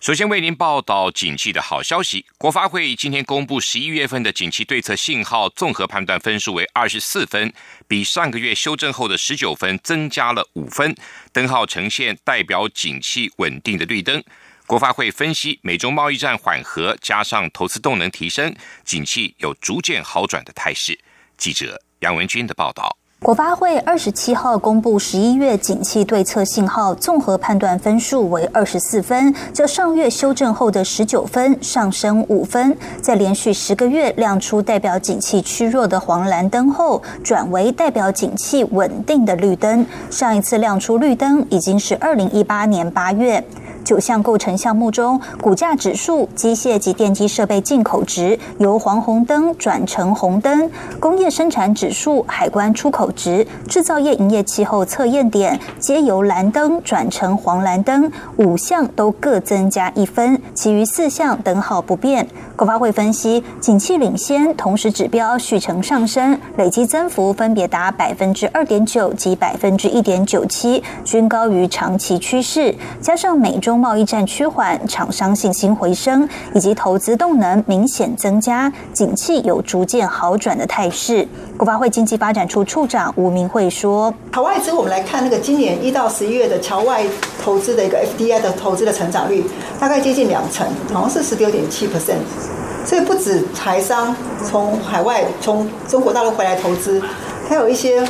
首先为您报道景气的好消息。国发会今天公布十一月份的景气对策信号综合判断分数为二十四分，比上个月修正后的十九分增加了五分，灯号呈现代表景气稳定的绿灯。国发会分析，美中贸易战缓和，加上投资动能提升，景气有逐渐好转的态势。记者杨文军的报道。国发会二十七号公布十一月景气对策信号综合判断分数为二十四分，较上月修正后的十九分上升五分。在连续十个月亮出代表景气趋弱的黄蓝灯后，转为代表景气稳定的绿灯。上一次亮出绿灯已经是二零一八年八月。九项构成项目中，股价指数、机械及电机设备进口值由黄红灯转成红灯；工业生产指数、海关出口值、制造业营业气候测验点皆由蓝灯转成黄蓝灯，五项都各增加一分，其余四项灯号不变。国发会分析，景气领先，同时指标续呈上升，累计增幅分别达百分之二点九及百分之一点九七，均高于长期趋势。加上美中贸易战趋缓，厂商信心回升，以及投资动能明显增加，景气有逐渐好转的态势。国发会经济发展处处长吴明慧说：“海外资我们来看，那个今年一到十一月的侨外投资的一个 FDI 的投资的成长率，大概接近两成，好像是十六点七 percent。所以不止台商从海外从中国大陆回来投资，还有一些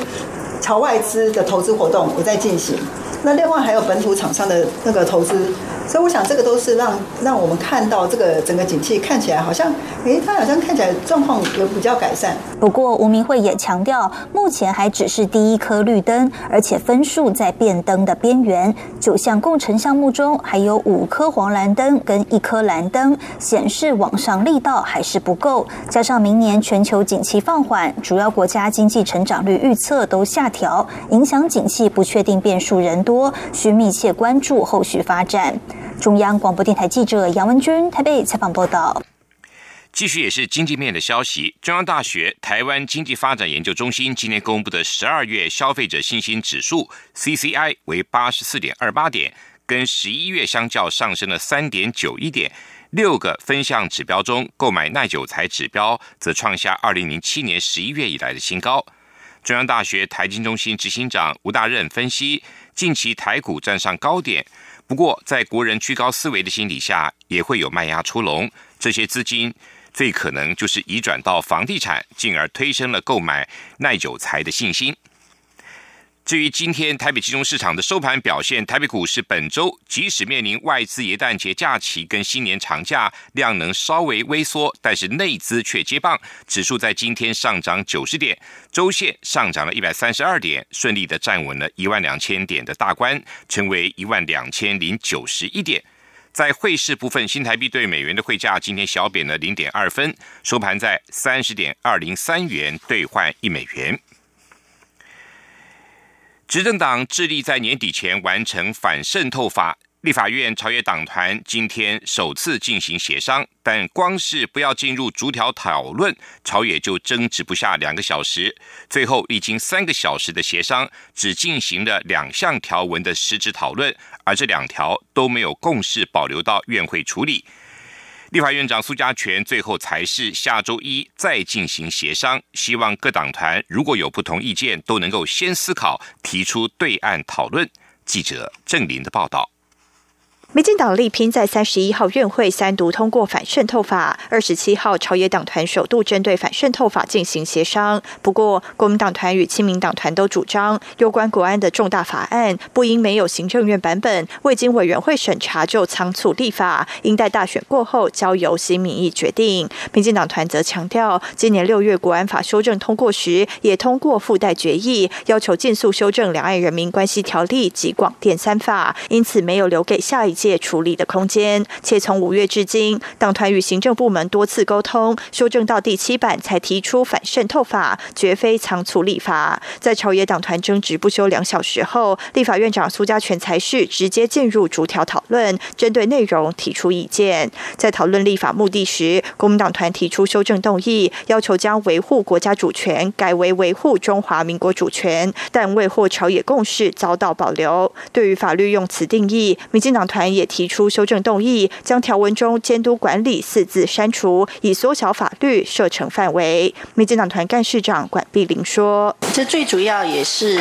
侨外资的投资活动也在进行。”那另外还有本土厂商的那个投资。所以我想，这个都是让让我们看到这个整个景气看起来好像，诶，它好像看起来状况有比较改善。不过吴明慧也强调，目前还只是第一颗绿灯，而且分数在变灯的边缘。九项工程项目中，还有五颗黄蓝灯跟一颗蓝灯，显示往上力道还是不够。加上明年全球景气放缓，主要国家经济成长率预测都下调，影响景气不确定变数人多，需密切关注后续发展。中央广播电台记者杨文君台北采访报道。继续也是经济面的消息，中央大学台湾经济发展研究中心今天公布的十二月消费者信心指数 （CCI） 为八十四点二八点，跟十一月相较上升了三点九一点。六个分项指标中，购买耐久材指标则创下二零零七年十一月以来的新高。中央大学台经中心执行长吴大任分析，近期台股站上高点。不过，在国人居高思维的心理下，也会有卖压出笼。这些资金最可能就是移转到房地产，进而推升了购买耐久材的信心。至于今天台北集中市场的收盘表现，台北股市本周即使面临外资元旦节假期跟新年长假，量能稍微微缩，但是内资却接棒，指数在今天上涨九十点，周线上涨了一百三十二点，顺利的站稳了一万两千点的大关，成为一万两千零九十一点。在汇市部分，新台币对美元的汇价今天小贬了零点二分，收盘在三十点二零三元兑换一美元。执政党致力在年底前完成反渗透法，立法院朝野党团今天首次进行协商，但光是不要进入逐条讨论，朝野就争执不下两个小时。最后历经三个小时的协商，只进行了两项条文的实质讨论，而这两条都没有共识，保留到院会处理。立法院长苏家全最后才是下周一再进行协商，希望各党团如果有不同意见，都能够先思考，提出对案讨论。记者郑林的报道。民进党力拼在三十一号院会三读通过反渗透法，二十七号朝野党团首度针对反渗透法进行协商。不过，国民党团与亲民党团都主张，有关国安的重大法案不应没有行政院版本，未经委员会审查就仓促立法，应待大选过后交由新民意决定。民进党团则强调，今年六月国安法修正通过时，也通过附带决议，要求尽速修正两岸人民关系条例及广电三法，因此没有留给下一。界处理的空间。且从五月至今，党团与行政部门多次沟通，修正到第七版才提出反渗透法，绝非仓促立法。在朝野党团争执不休两小时后，立法院长苏家全才是直接进入逐条讨论，针对内容提出意见。在讨论立法目的时，国民党团提出修正动议，要求将维护国家主权改为维护中华民国主权，但未获朝野共识，遭到保留。对于法律用词定义，民进党团也提出修正动议，将条文中“监督管理”四字删除，以缩小法律射程范围。民进党团干事长管碧玲说：“这最主要也是，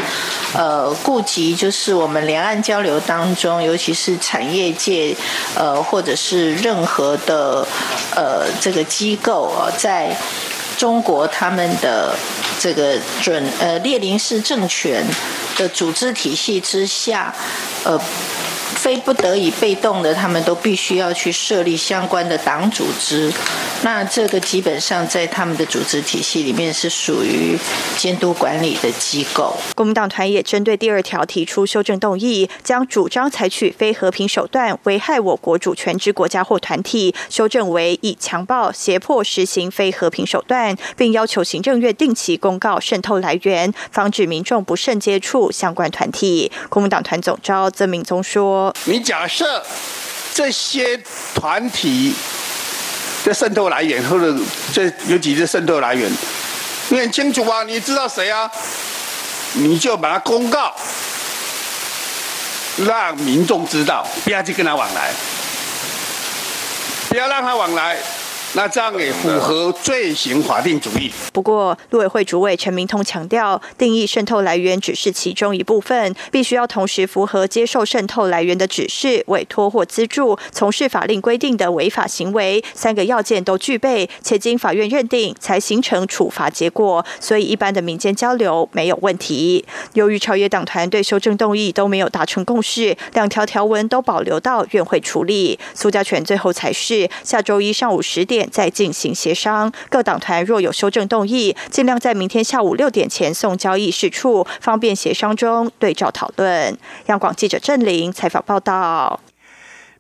呃，顾及就是我们两岸交流当中，尤其是产业界，呃，或者是任何的，呃，这个机构啊，在。”中国他们的这个准呃列宁式政权的组织体系之下，呃。非不得已被动的，他们都必须要去设立相关的党组织。那这个基本上在他们的组织体系里面是属于监督管理的机构。国民党团也针对第二条提出修正动议，将主张采取非和平手段危害我国主权之国家或团体修正为以强暴、胁迫实行非和平手段，并要求行政院定期公告渗透来源，防止民众不慎接触相关团体。国民党团总召曾明宗说。你假设这些团体的渗透来源，或者这有几个渗透来源，你很清楚啊？你知道谁啊？你就把它公告，让民众知道，不要去跟他往来，不要让他往来。那这样也符合罪行法定主义。不过，陆委会主委陈明通强调，定义渗透来源只是其中一部分，必须要同时符合接受渗透来源的指示、委托或资助、从事法令规定的违法行为三个要件都具备，且经法院认定才形成处罚结果。所以，一般的民间交流没有问题。由于朝野党团对修正动议都没有达成共识，两条条文都保留到院会处理。苏家全最后才是下周一上午十点。再进行协商，各党团若有修正动议，尽量在明天下午六点前送交议事处，方便协商中对照讨论。央广记者郑玲采访报道。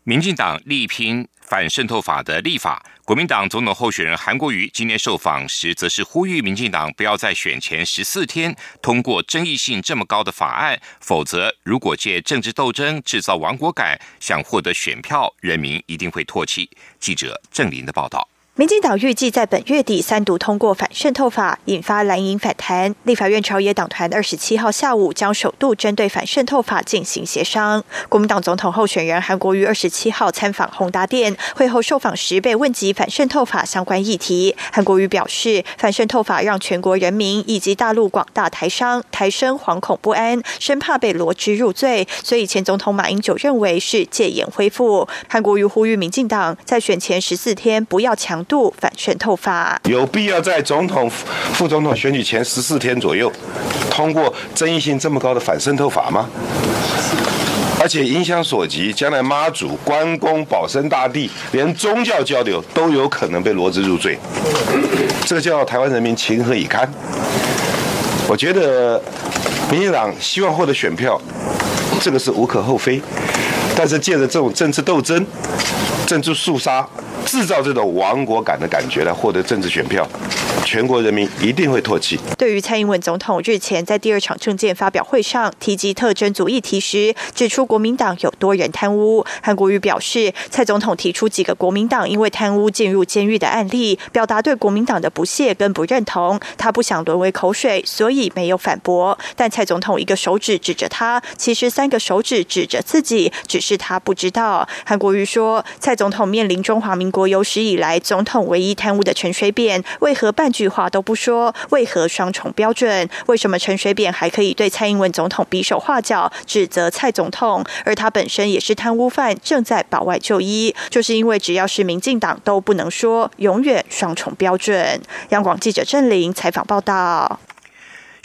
民进党力拼反渗透法的立法，国民党总统候选人韩国瑜今天受访时，则是呼吁民进党不要在选前十四天通过争议性这么高的法案，否则如果借政治斗争制造亡国感，想获得选票，人民一定会唾弃。记者郑林的报道。民进党预计在本月底三读通过反渗透法，引发蓝营反弹。立法院朝野党团二十七号下午将首度针对反渗透法进行协商。国民党总统候选人韩国瑜二十七号参访宏达店，会后受访时被问及反渗透法相关议题。韩国瑜表示，反渗透法让全国人民以及大陆广大台商台生惶恐不安，生怕被罗织入罪，所以前总统马英九认为是戒严恢复。韩国瑜呼吁民进党在选前十四天不要强。度反渗透法有必要在总统、副总统选举前十四天左右通过争议性这么高的反渗透法吗？而且影响所及，将来妈祖、关公、保生大帝，连宗教交流都有可能被罗织入罪，这叫台湾人民情何以堪？我觉得民进党希望获得选票，这个是无可厚非，但是借着这种政治斗争、政治肃杀。制造这种亡国感的感觉来获得政治选票，全国人民一定会唾弃。对于蔡英文总统日前在第二场政见发表会上提及特征组议题时，指出国民党有多人贪污，韩国瑜表示，蔡总统提出几个国民党因为贪污进入监狱的案例，表达对国民党的不屑跟不认同，他不想沦为口水，所以没有反驳。但蔡总统一个手指指着他，其实三个手指指着自己，只是他不知道。韩国瑜说，蔡总统面临中华民国。有史以来总统唯一贪污的陈水扁，为何半句话都不说？为何双重标准？为什么陈水扁还可以对蔡英文总统比手画脚，指责蔡总统？而他本身也是贪污犯，正在保外就医，就是因为只要是民进党都不能说，永远双重标准。央广记者郑玲采访报道。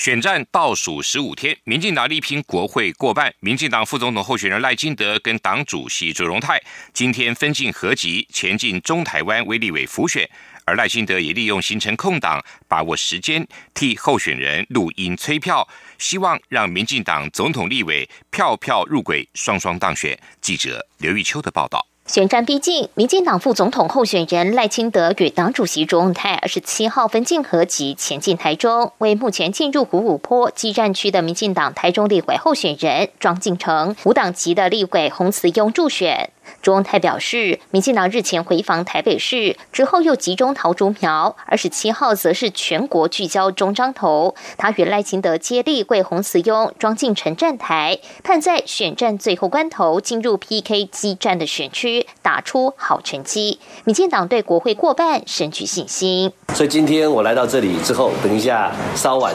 选战倒数十五天，民进党力拼国会过半。民进党副总统候选人赖金德跟党主席卓荣泰今天分进合集，前进中台湾威立委辅选。而赖金德也利用行程空档，把握时间替候选人录音催票。希望让民进党总统、立委票票入轨，双双当选。记者刘玉秋的报道。选战逼近，民进党副总统候选人赖清德与党主席卓永泰二十七号分进合集前进台中，为目前进入虎五坡激战区的民进党台中立委候选人庄敬成、无党籍的立委洪慈庸助选。卓永泰表示，民进党日前回访台北市之后，又集中桃竹苗。二十七号则是全国聚焦中彰头。他与赖清德接力为洪慈庸、庄敬成站台，盼在选战最后关头进入 PK 激战的选区，打出好成绩。民进党对国会过半深具信心。所以今天我来到这里之后，等一下稍晚，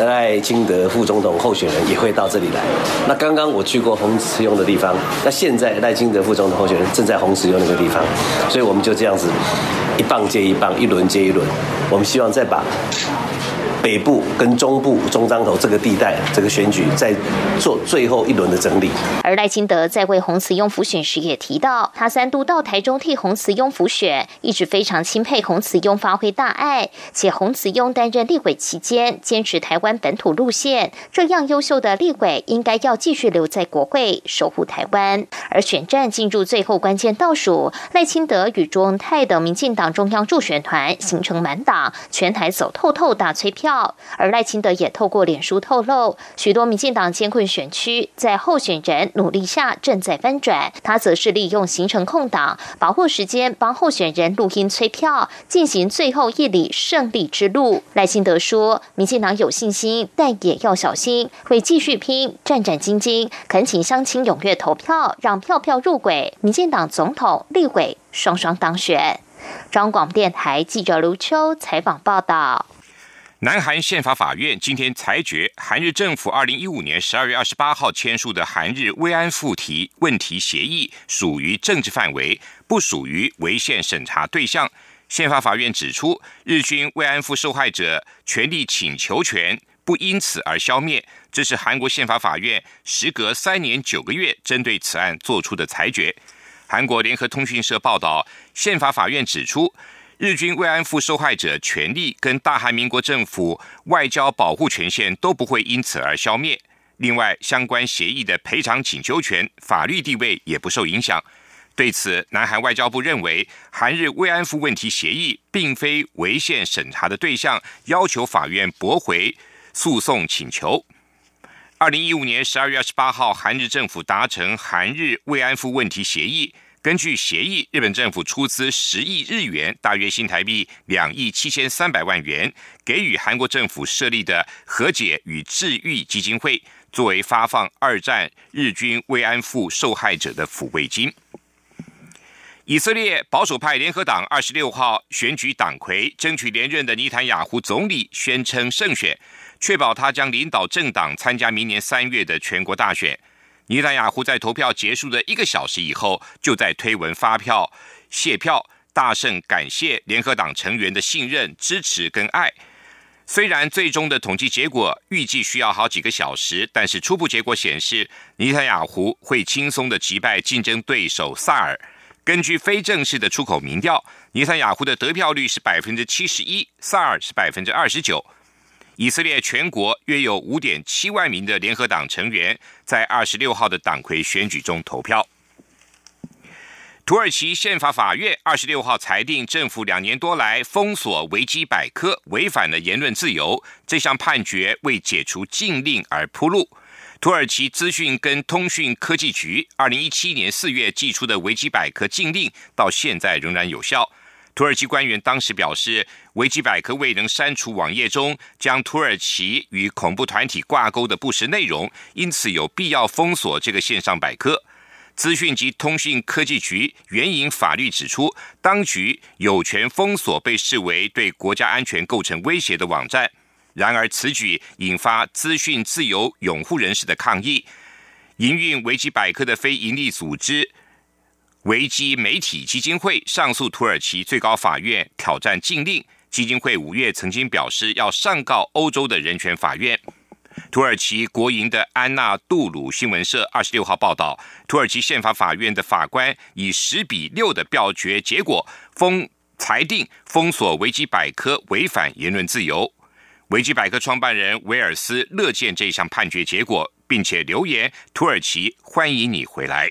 赖清德副总统候选人也会到这里来。那刚刚我去过洪慈庸的地方，那现在赖清德副总统候选人正在洪慈庸那个地方，所以我们就这样子一棒接一棒，一轮接一轮。我们希望再把。北部跟中部中彰头这个地带，这个选举在做最后一轮的整理。而赖清德在为洪慈庸辅选时也提到，他三度到台中替洪慈庸辅选，一直非常钦佩洪慈庸发挥大爱，且洪慈庸担任立委期间坚持台湾本土路线，这样优秀的立委应该要继续留在国会守护台湾。而选战进入最后关键倒数，赖清德与卓文泰等民进党中央助选团形成满党，全台走透透大催票。而赖清德也透过脸书透露，许多民进党艰困选区在候选人努力下正在翻转。他则是利用行程空档，把握时间帮候选人录音催票，进行最后一里胜利之路。赖清德说：“民进党有信心，但也要小心，会继续拼，战战兢兢，恳请乡亲踊跃投票，让票票入轨，民进党总统、立委双双当选。”中广电台记者卢秋采访报道。南韩宪法法院今天裁决，韩日政府二零一五年十二月二十八号签署的韩日慰安妇题问题协议属于政治范围，不属于违宪审查对象。宪法法院指出，日军慰安妇受害者权利请求权不因此而消灭。这是韩国宪法法院时隔三年九个月针对此案作出的裁决。韩国联合通讯社报道，宪法法院指出。日军慰安妇受害者权利跟大韩民国政府外交保护权限都不会因此而消灭。另外，相关协议的赔偿请求权法律地位也不受影响。对此，南韩外交部认为，韩日慰安妇问题协议并非违宪审查的对象，要求法院驳回诉讼请求。二零一五年十二月二十八号，韩日政府达成韩日慰安妇问题协议。根据协议，日本政府出资十亿日元（大约新台币两亿七千三百万元），给予韩国政府设立的和解与治愈基金会，作为发放二战日军慰安妇受害者的抚慰金。以色列保守派联合党二十六号选举党魁，争取连任的尼坦雅胡总理宣称胜选，确保他将领导政党参加明年三月的全国大选。尼塔雅胡在投票结束的一个小时以后，就在推文发票谢票，大胜感谢联合党成员的信任、支持跟爱。虽然最终的统计结果预计需要好几个小时，但是初步结果显示，尼塔雅胡会轻松的击败竞争对手萨尔。根据非正式的出口民调，尼塔雅胡的得票率是百分之七十一，萨尔是百分之二十九。以色列全国约有五点七万名的联合党成员在二十六号的党魁选举中投票。土耳其宪法法院二十六号裁定，政府两年多来封锁维基百科，违反了言论自由。这项判决为解除禁令而铺路。土耳其资讯跟通讯科技局二零一七年四月寄出的维基百科禁令，到现在仍然有效。土耳其官员当时表示，维基百科未能删除网页中将土耳其与恐怖团体挂钩的不实内容，因此有必要封锁这个线上百科。资讯及通讯科技局援引法律指出，当局有权封锁被视为对国家安全构成威胁的网站。然而，此举引发资讯自由拥护人士的抗议。营运维基百科的非营利组织。维基媒体基金会上诉土耳其最高法院挑战禁令。基金会五月曾经表示要上告欧洲的人权法院。土耳其国营的安纳杜鲁新闻社二十六号报道，土耳其宪法法院的法官以十比六的表决结果封裁定封锁维基百科违反言论自由。维基百科创办人威尔斯乐见这项判决结果，并且留言：“土耳其欢迎你回来。”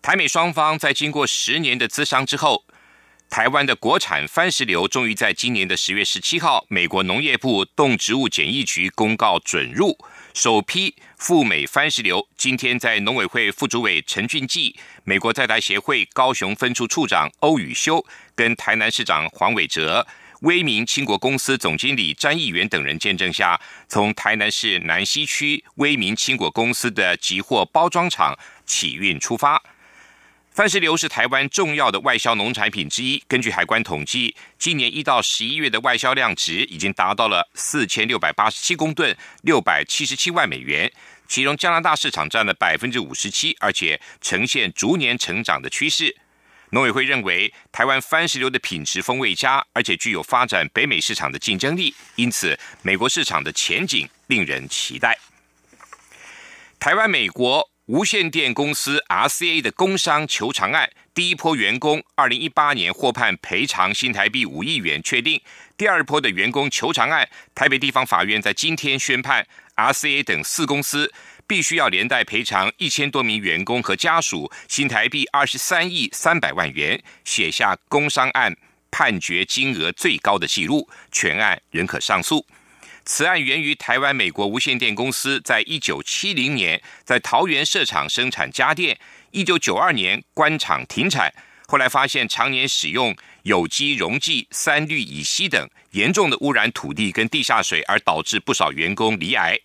台美双方在经过十年的资商之后，台湾的国产番石榴终于在今年的十月十七号，美国农业部动植物检疫局公告准入。首批赴美番石榴，今天在农委会副主委陈俊记、美国在台协会高雄分处处长欧宇修跟台南市长黄伟哲、威明清国公司总经理詹义元等人见证下，从台南市南西区威明清国公司的集货包装厂起运出发。番石榴是台湾重要的外销农产品之一。根据海关统计，今年一到十一月的外销量值已经达到了四千六百八十七公吨，六百七十七万美元。其中加拿大市场占了百分之五十七，而且呈现逐年成长的趋势。农委会认为，台湾番石榴的品质风味佳，而且具有发展北美市场的竞争力，因此美国市场的前景令人期待。台湾美国。无线电公司 RCA 的工伤求偿案，第一波员工二零一八年获判赔偿新台币五亿元，确定。第二波的员工求偿案，台北地方法院在今天宣判，RCA 等四公司必须要连带赔偿一千多名员工和家属新台币二十三亿三百万元，写下工伤案判决金额最高的记录，全案仍可上诉。此案源于台湾美国无线电公司在一九七零年在桃园设厂生产家电，一九九二年关厂停产，后来发现常年使用有机溶剂三氯乙烯等，严重的污染土地跟地下水，而导致不少员工罹癌。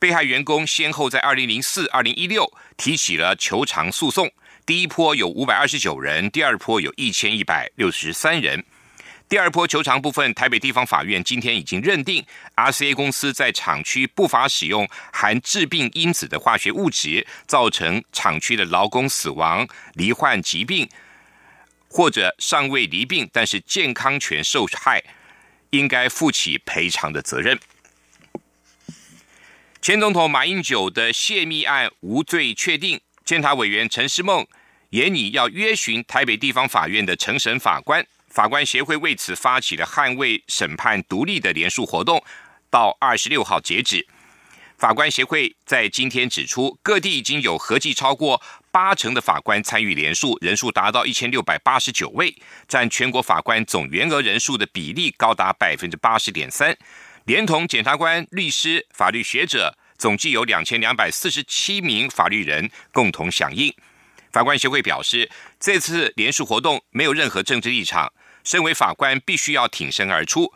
被害员工先后在二零零四、二零一六提起了求偿诉讼，第一波有五百二十九人，第二波有一千一百六十三人。第二波求偿部分，台北地方法院今天已经认定，RCA 公司在厂区不法使用含致病因子的化学物质，造成厂区的劳工死亡、罹患疾病，或者尚未罹病但是健康权受害，应该负起赔偿的责任。前总统马英九的泄密案无罪确定，监察委员陈世梦也拟要约询台北地方法院的承审法官。法官协会为此发起了捍卫审判独立的联署活动，到二十六号截止。法官协会在今天指出，各地已经有合计超过八成的法官参与联署，人数达到一千六百八十九位，占全国法官总员额人数的比例高达百分之八十点三。连同检察官、律师、法律学者，总计有两千两百四十七名法律人共同响应。法官协会表示，这次联署活动没有任何政治立场。身为法官，必须要挺身而出，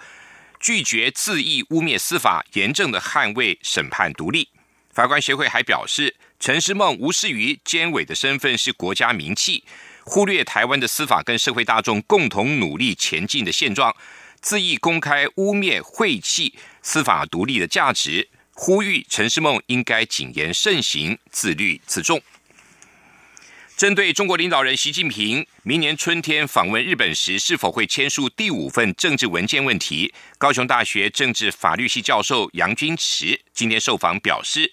拒绝恣意污蔑司法，严正的捍卫审判独立。法官协会还表示，陈世梦无视于监委的身份是国家名器，忽略台湾的司法跟社会大众共同努力前进的现状，恣意公开污蔑晦气司法独立的价值，呼吁陈世梦应该谨言慎行，自律自重。针对中国领导人习近平明年春天访问日本时是否会签署第五份政治文件问题，高雄大学政治法律系教授杨军池今天受访表示，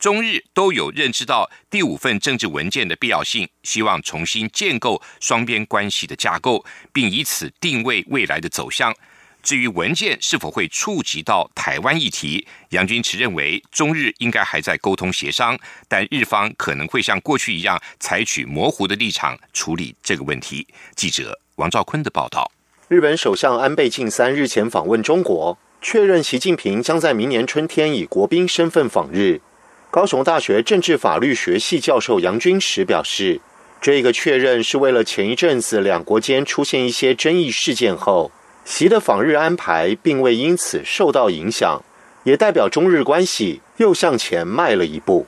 中日都有认知到第五份政治文件的必要性，希望重新建构双边关系的架构，并以此定位未来的走向。至于文件是否会触及到台湾议题，杨军池认为中日应该还在沟通协商，但日方可能会像过去一样采取模糊的立场处理这个问题。记者王兆坤的报道：日本首相安倍晋三日前访问中国，确认习近平将在明年春天以国宾身份访日。高雄大学政治法律学系教授杨军池表示，这个确认是为了前一阵子两国间出现一些争议事件后。习的访日安排并未因此受到影响，也代表中日关系又向前迈了一步。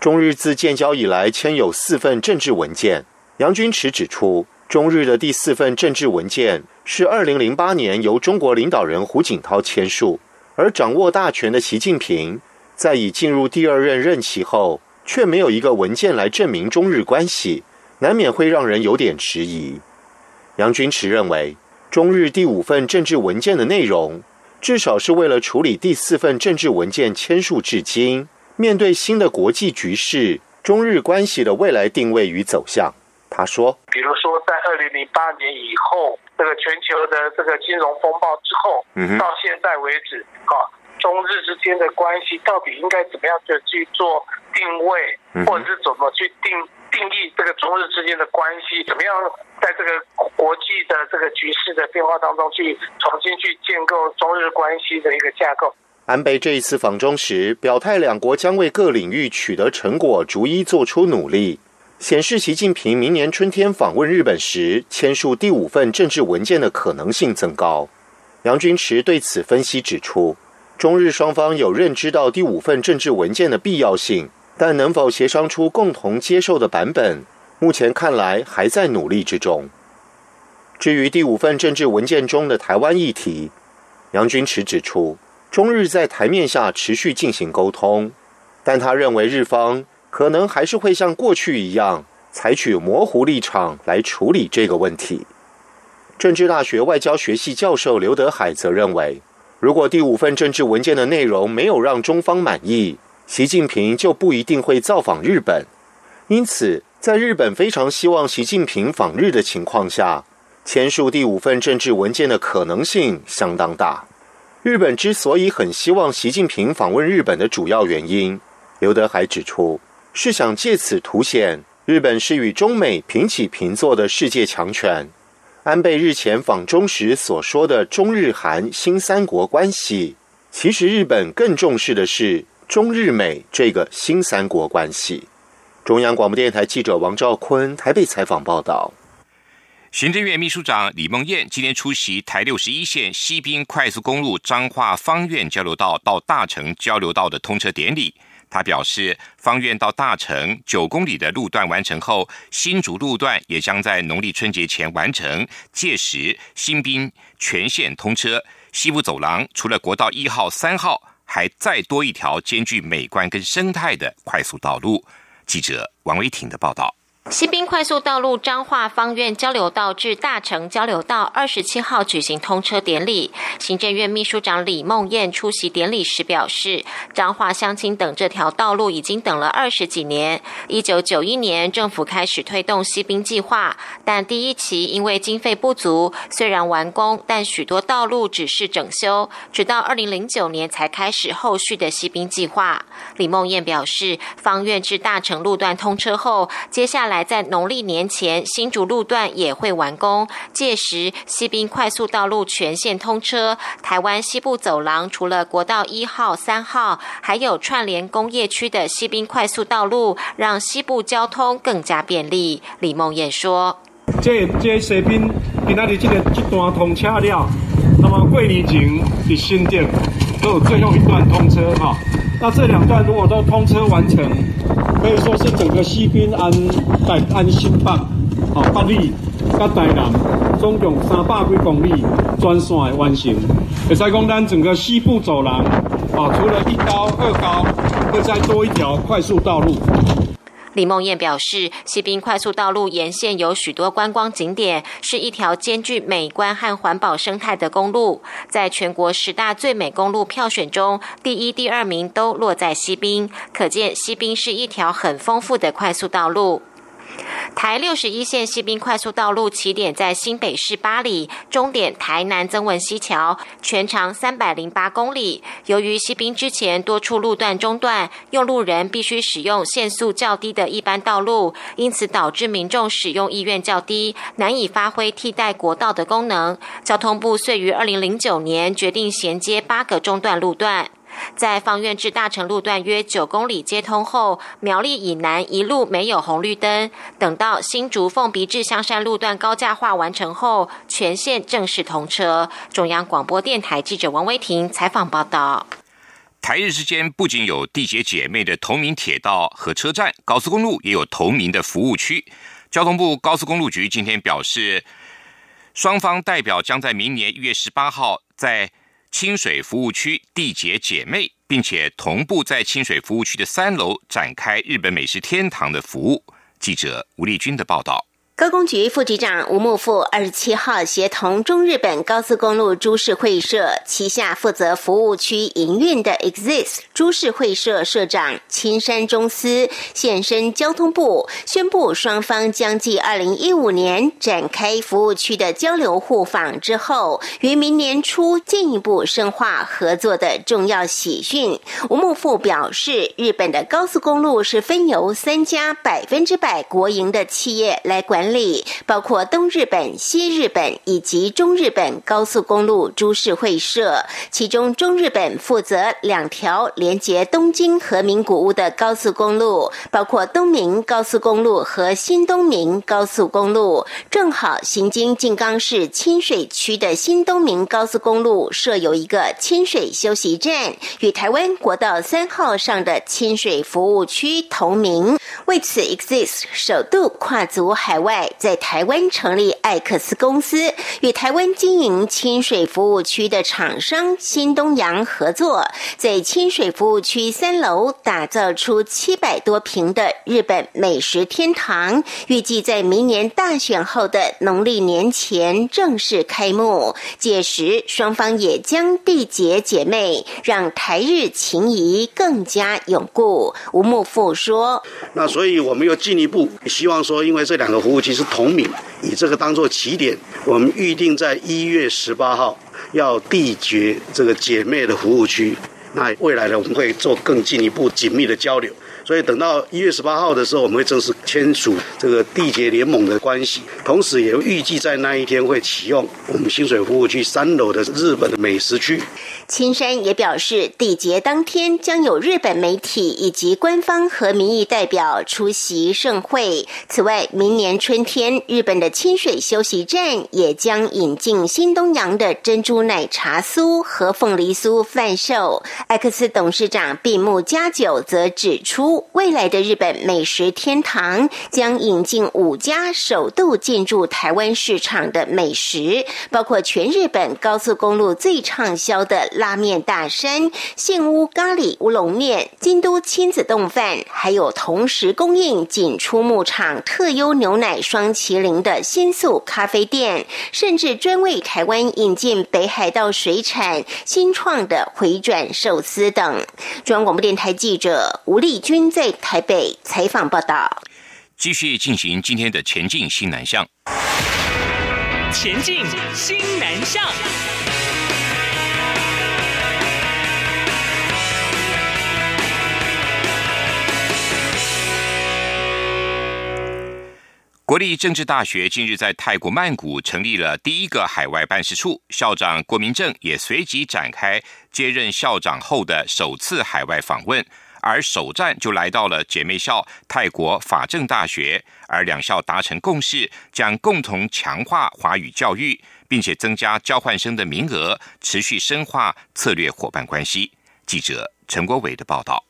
中日自建交以来签有四份政治文件。杨军池指出，中日的第四份政治文件是二零零八年由中国领导人胡锦涛签署，而掌握大权的习近平，在已进入第二任任期后，却没有一个文件来证明中日关系，难免会让人有点迟疑。杨军池认为，中日第五份政治文件的内容，至少是为了处理第四份政治文件签署至今，面对新的国际局势，中日关系的未来定位与走向。他说：“比如说，在二零零八年以后，这个全球的这个金融风暴之后，到现在为止，啊，中日之间的关系到底应该怎么样的去做定位，或者是怎么去定定义这个中日之间的关系？怎么样在这个国际的这个局势的变化当中，去重新去建构中日关系的一个架构？”安倍这一次访中时表态，两国将为各领域取得成果逐一做出努力。显示习近平明年春天访问日本时签署第五份政治文件的可能性增高。杨军池对此分析指出，中日双方有认知到第五份政治文件的必要性，但能否协商出共同接受的版本，目前看来还在努力之中。至于第五份政治文件中的台湾议题，杨军池指出，中日在台面下持续进行沟通，但他认为日方。可能还是会像过去一样，采取模糊立场来处理这个问题。政治大学外交学系教授刘德海则认为，如果第五份政治文件的内容没有让中方满意，习近平就不一定会造访日本。因此，在日本非常希望习近平访日的情况下，签署第五份政治文件的可能性相当大。日本之所以很希望习近平访问日本的主要原因，刘德海指出。是想借此凸显日本是与中美平起平坐的世界强权。安倍日前访中时所说的中日韩新三国关系，其实日本更重视的是中日美这个新三国关系。中央广播电台记者王兆坤台北采访报道。行政院秘书长李梦燕今天出席台六十一线西滨快速公路彰化方院交流道到大城交流道的通车典礼。他表示，方院到大城九公里的路段完成后，新竹路段也将在农历春节前完成。届时，新兵全线通车，西部走廊除了国道一号、三号，还再多一条兼具美观跟生态的快速道路。记者王维挺的报道。西滨快速道路彰化方院交流道至大城交流道二十七号举行通车典礼，行政院秘书长李梦燕出席典礼时表示，彰化乡亲等这条道路已经等了二十几年。一九九一年政府开始推动西滨计划，但第一期因为经费不足，虽然完工，但许多道路只是整修，直到二零零九年才开始后续的西滨计划。李梦燕表示，方院至大城路段通车后，接下来。在农历年前，新竹路段也会完工，届时西滨快速道路全线通车。台湾西部走廊除了国道一号、三号，还有串联工业区的西滨快速道路，让西部交通更加便利。李梦燕说：“这这西滨今仔日这个这段通车了，那么过年前的新店有最后一段通车哈。那这两段如果都通车完成。”可以说是整个西滨安在安新北、哦北里、甲台南，总共三百几公里专线的完成。会使讲咱整个西部走廊，啊，除了一高、二高，会再多一条快速道路。李梦燕表示，西滨快速道路沿线有许多观光景点，是一条兼具美观和环保生态的公路。在全国十大最美公路票选中，第一、第二名都落在西滨，可见西滨是一条很丰富的快速道路。台六十一线西滨快速道路起点在新北市八里，终点台南曾文溪桥，全长三百零八公里。由于西滨之前多处路段中断，用路人必须使用限速较低的一般道路，因此导致民众使用意愿较低，难以发挥替代国道的功能。交通部遂于二零零九年决定衔接八个中断路段。在方院至大城路段约九公里接通后，苗栗以南一路没有红绿灯。等到新竹凤鼻至香山路段高架化完成后，全线正式通车。中央广播电台记者王威婷采访报道。台日之间不仅有缔结姐妹的同名铁道和车站，高速公路也有同名的服务区。交通部高速公路局今天表示，双方代表将在明年一月十八号在。清水服务区缔结姐妹，并且同步在清水服务区的三楼展开日本美食天堂的服务。记者吴丽君的报道。高工局副局长吴木富二十七号协同中日本高速公路株式会社旗下负责服务区营运的 Exist 株式会社社长青山中司现身交通部，宣布双方将继二零一五年展开服务区的交流互访之后，于明年初进一步深化合作的重要喜讯。吴木富表示，日本的高速公路是分由三家百分之百国营的企业来管。里包括东日本、西日本以及中日本高速公路株式会社，其中中日本负责两条连接东京和名古屋的高速公路，包括东明高速公路和新东明高速公路。正好行经静冈市清水区的新东明高速公路设有一个清水休息站，与台湾国道三号上的清水服务区同名。为此，Exist 首度跨足海外。在台湾成立艾克斯公司，与台湾经营清水服务区的厂商新东阳合作，在清水服务区三楼打造出七百多平的日本美食天堂，预计在明年大选后的农历年前正式开幕。届时，双方也将缔结姐妹，让台日情谊更加永固。吴木富说：“那所以我们又进一步希望说，因为这两个服务。”其实同名，以这个当做起点，我们预定在一月十八号要缔结这个姐妹的服务区。那未来呢，我们会做更进一步紧密的交流。所以等到一月十八号的时候，我们会正式签署这个缔结联盟的关系，同时也预计在那一天会启用我们清水服务区三楼的日本的美食区。青山也表示，缔结当天将有日本媒体以及官方和民意代表出席盛会。此外，明年春天，日本的清水休息站也将引进新东阳的珍珠奶茶酥和凤梨酥贩售。艾克斯董事长闭目加久则指出。未来的日本美食天堂将引进五家首度进驻台湾市场的美食，包括全日本高速公路最畅销的拉面大山、现屋咖喱乌龙面、京都亲子冻饭，还有同时供应锦出牧场特优牛奶双麒麟的新宿咖啡店，甚至专为台湾引进北海道水产新创的回转寿司等。中央广播电台记者吴丽君。在台北采访报道，继续进行今天的前进新南向。前进新南向。国立政治大学近日在泰国曼谷成立了第一个海外办事处，校长郭明正也随即展开接任校长后的首次海外访问。而首站就来到了姐妹校泰国法政大学，而两校达成共识，将共同强化华语教育，并且增加交换生的名额，持续深化策略伙伴关系。记者陈国伟的报道。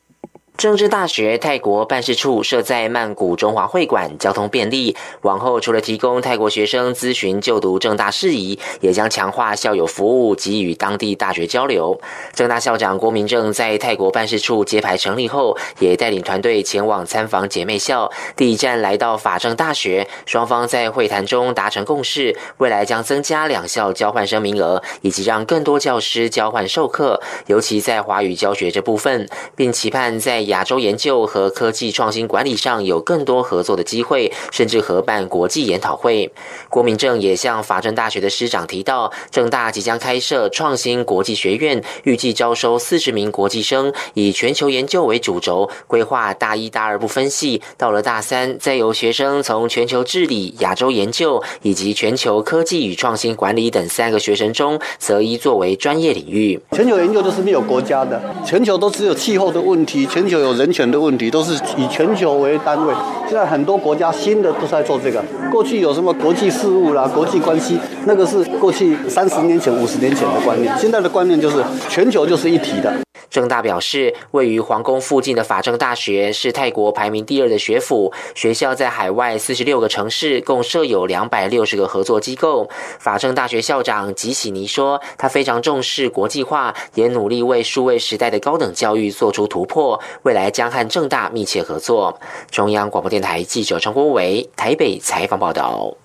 政治大学泰国办事处设在曼谷中华会馆，交通便利。往后除了提供泰国学生咨询就读政大事宜，也将强化校友服务及与当地大学交流。政大校长郭明正在泰国办事处揭牌成立后，也带领团队前往参访姐妹校。第一站来到法政大学，双方在会谈中达成共识，未来将增加两校交换生名额，以及让更多教师交换授课，尤其在华语教学这部分，并期盼在。亚洲研究和科技创新管理上有更多合作的机会，甚至合办国际研讨会。郭明正也向法政大学的师长提到，正大即将开设创新国际学院，预计招收四十名国际生，以全球研究为主轴，规划大一、大二不分系，到了大三再由学生从全球治理、亚洲研究以及全球科技与创新管理等三个学生中择一作为专业领域。全球研究都是没有国家的，全球都只有气候的问题，全球。球有人权的问题，都是以全球为单位。现在很多国家新的都在做这个。过去有什么国际事务啦、国际关系，那个是过去三十年前、五十年前的观念。现在的观念就是全球就是一体的。郑大表示，位于皇宫附近的法政大学是泰国排名第二的学府，学校在海外四十六个城市共设有两百六十个合作机构。法政大学校长吉喜尼说，他非常重视国际化，也努力为数位时代的高等教育做出突破，未来将和正大密切合作。中央广播电台记者陈国伟台北采访报道。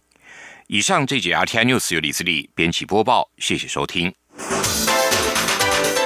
以上这节 RTI News 由李自力编辑播报，谢谢收听。